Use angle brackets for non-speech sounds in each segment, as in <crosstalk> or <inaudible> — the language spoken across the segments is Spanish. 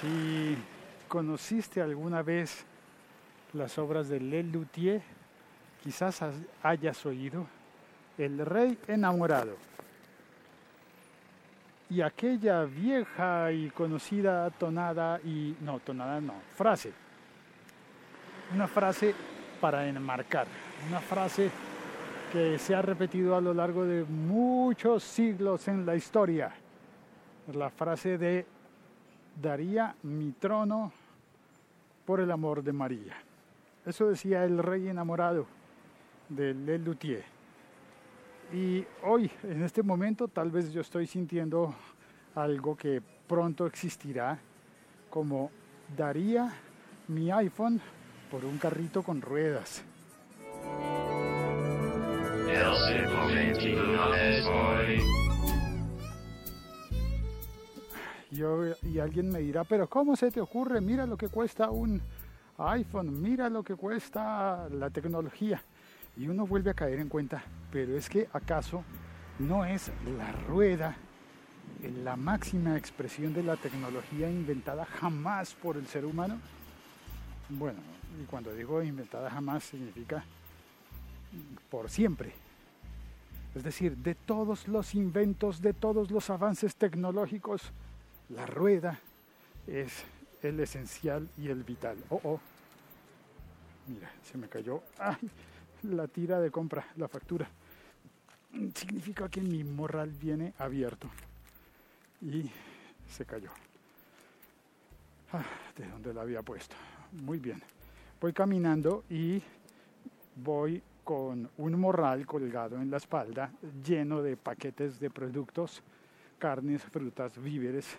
Si conociste alguna vez las obras de Lelutier, quizás hayas oído El Rey Enamorado. Y aquella vieja y conocida tonada y no, tonada no, frase. Una frase para enmarcar, una frase que se ha repetido a lo largo de muchos siglos en la historia. La frase de daría mi trono por el amor de María. Eso decía el rey enamorado de Lelutier. Y hoy, en este momento, tal vez yo estoy sintiendo algo que pronto existirá, como daría mi iPhone por un carrito con ruedas. Y alguien me dirá, pero ¿cómo se te ocurre? Mira lo que cuesta un iPhone, mira lo que cuesta la tecnología. Y uno vuelve a caer en cuenta, pero es que acaso no es la rueda la máxima expresión de la tecnología inventada jamás por el ser humano. Bueno, y cuando digo inventada jamás significa por siempre. Es decir, de todos los inventos, de todos los avances tecnológicos, la rueda es el esencial y el vital. Oh, oh. Mira, se me cayó la tira de compra, la factura. Significa que mi morral viene abierto. Y se cayó. Ah, ¿De dónde la había puesto? Muy bien. Voy caminando y voy con un morral colgado en la espalda lleno de paquetes de productos, carnes, frutas, víveres,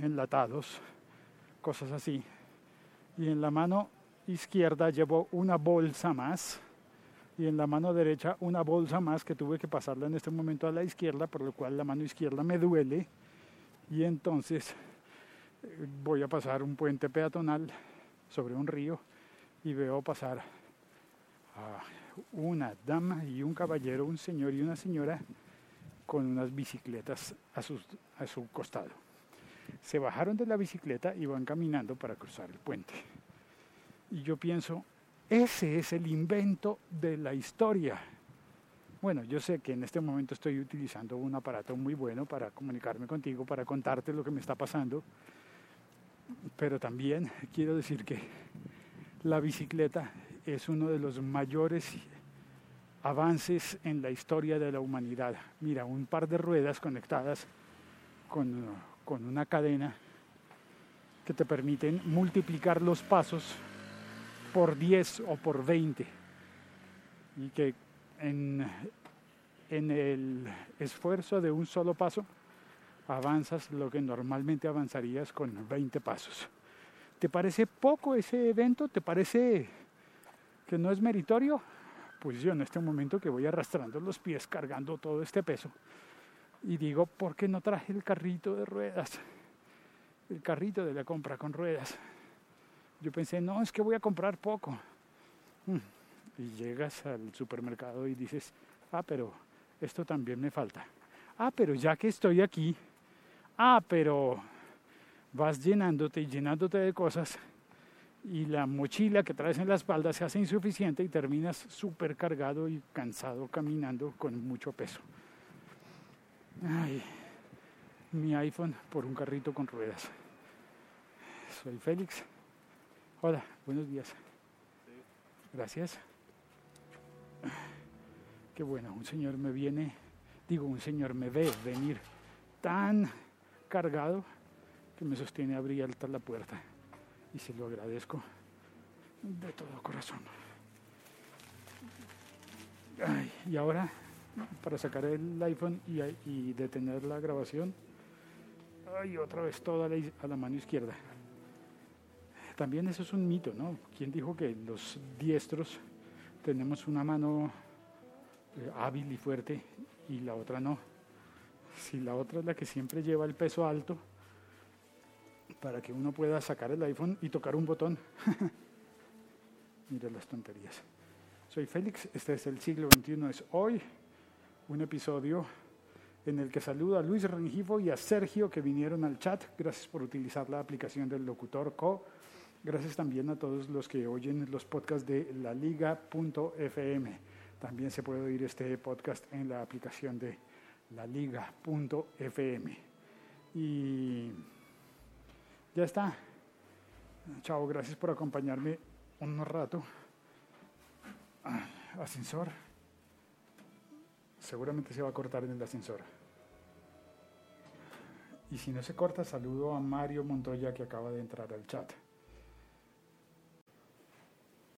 enlatados, cosas así. Y en la mano izquierda llevo una bolsa más y en la mano derecha una bolsa más que tuve que pasarla en este momento a la izquierda, por lo cual la mano izquierda me duele y entonces eh, voy a pasar un puente peatonal sobre un río y veo pasar a una dama y un caballero, un señor y una señora con unas bicicletas a, a su costado se bajaron de la bicicleta y van caminando para cruzar el puente. Y yo pienso, ese es el invento de la historia. Bueno, yo sé que en este momento estoy utilizando un aparato muy bueno para comunicarme contigo, para contarte lo que me está pasando, pero también quiero decir que la bicicleta es uno de los mayores avances en la historia de la humanidad. Mira, un par de ruedas conectadas con con una cadena que te permiten multiplicar los pasos por 10 o por 20 y que en, en el esfuerzo de un solo paso avanzas lo que normalmente avanzarías con 20 pasos. ¿Te parece poco ese evento? ¿Te parece que no es meritorio? Pues yo en este momento que voy arrastrando los pies cargando todo este peso, y digo, ¿por qué no traje el carrito de ruedas? El carrito de la compra con ruedas. Yo pensé, no, es que voy a comprar poco. Mm. Y llegas al supermercado y dices, ah, pero esto también me falta. Ah, pero ya que estoy aquí, ah, pero vas llenándote y llenándote de cosas y la mochila que traes en la espalda se hace insuficiente y terminas súper cargado y cansado caminando con mucho peso. Ay, mi iPhone por un carrito con ruedas. Soy Félix. Hola, buenos días. Gracias. Qué bueno, un señor me viene, digo, un señor me ve venir tan cargado que me sostiene a abrir alta la puerta y se lo agradezco de todo corazón. Ay, y ahora para sacar el iPhone y, detener la grabación. Ay, otra vez toda a la mano izquierda. También eso es un mito, ¿no? ¿Quién dijo que los diestros tenemos una mano eh, hábil y fuerte y la otra no? Si la otra es la que siempre lleva el peso alto para que uno pueda sacar el iPhone y tocar un botón. <laughs> Mira las tonterías. Soy Félix, este es el siglo XXI, es hoy un episodio en el que saludo a Luis Rengifo y a Sergio que vinieron al chat. Gracias por utilizar la aplicación del Locutor Co. Gracias también a todos los que oyen los podcasts de laliga.fm. También se puede oír este podcast en la aplicación de laliga.fm. Y ya está. Chao, gracias por acompañarme un rato. Ah, ascensor. Seguramente se va a cortar en el ascensor. Y si no se corta, saludo a Mario Montoya que acaba de entrar al chat.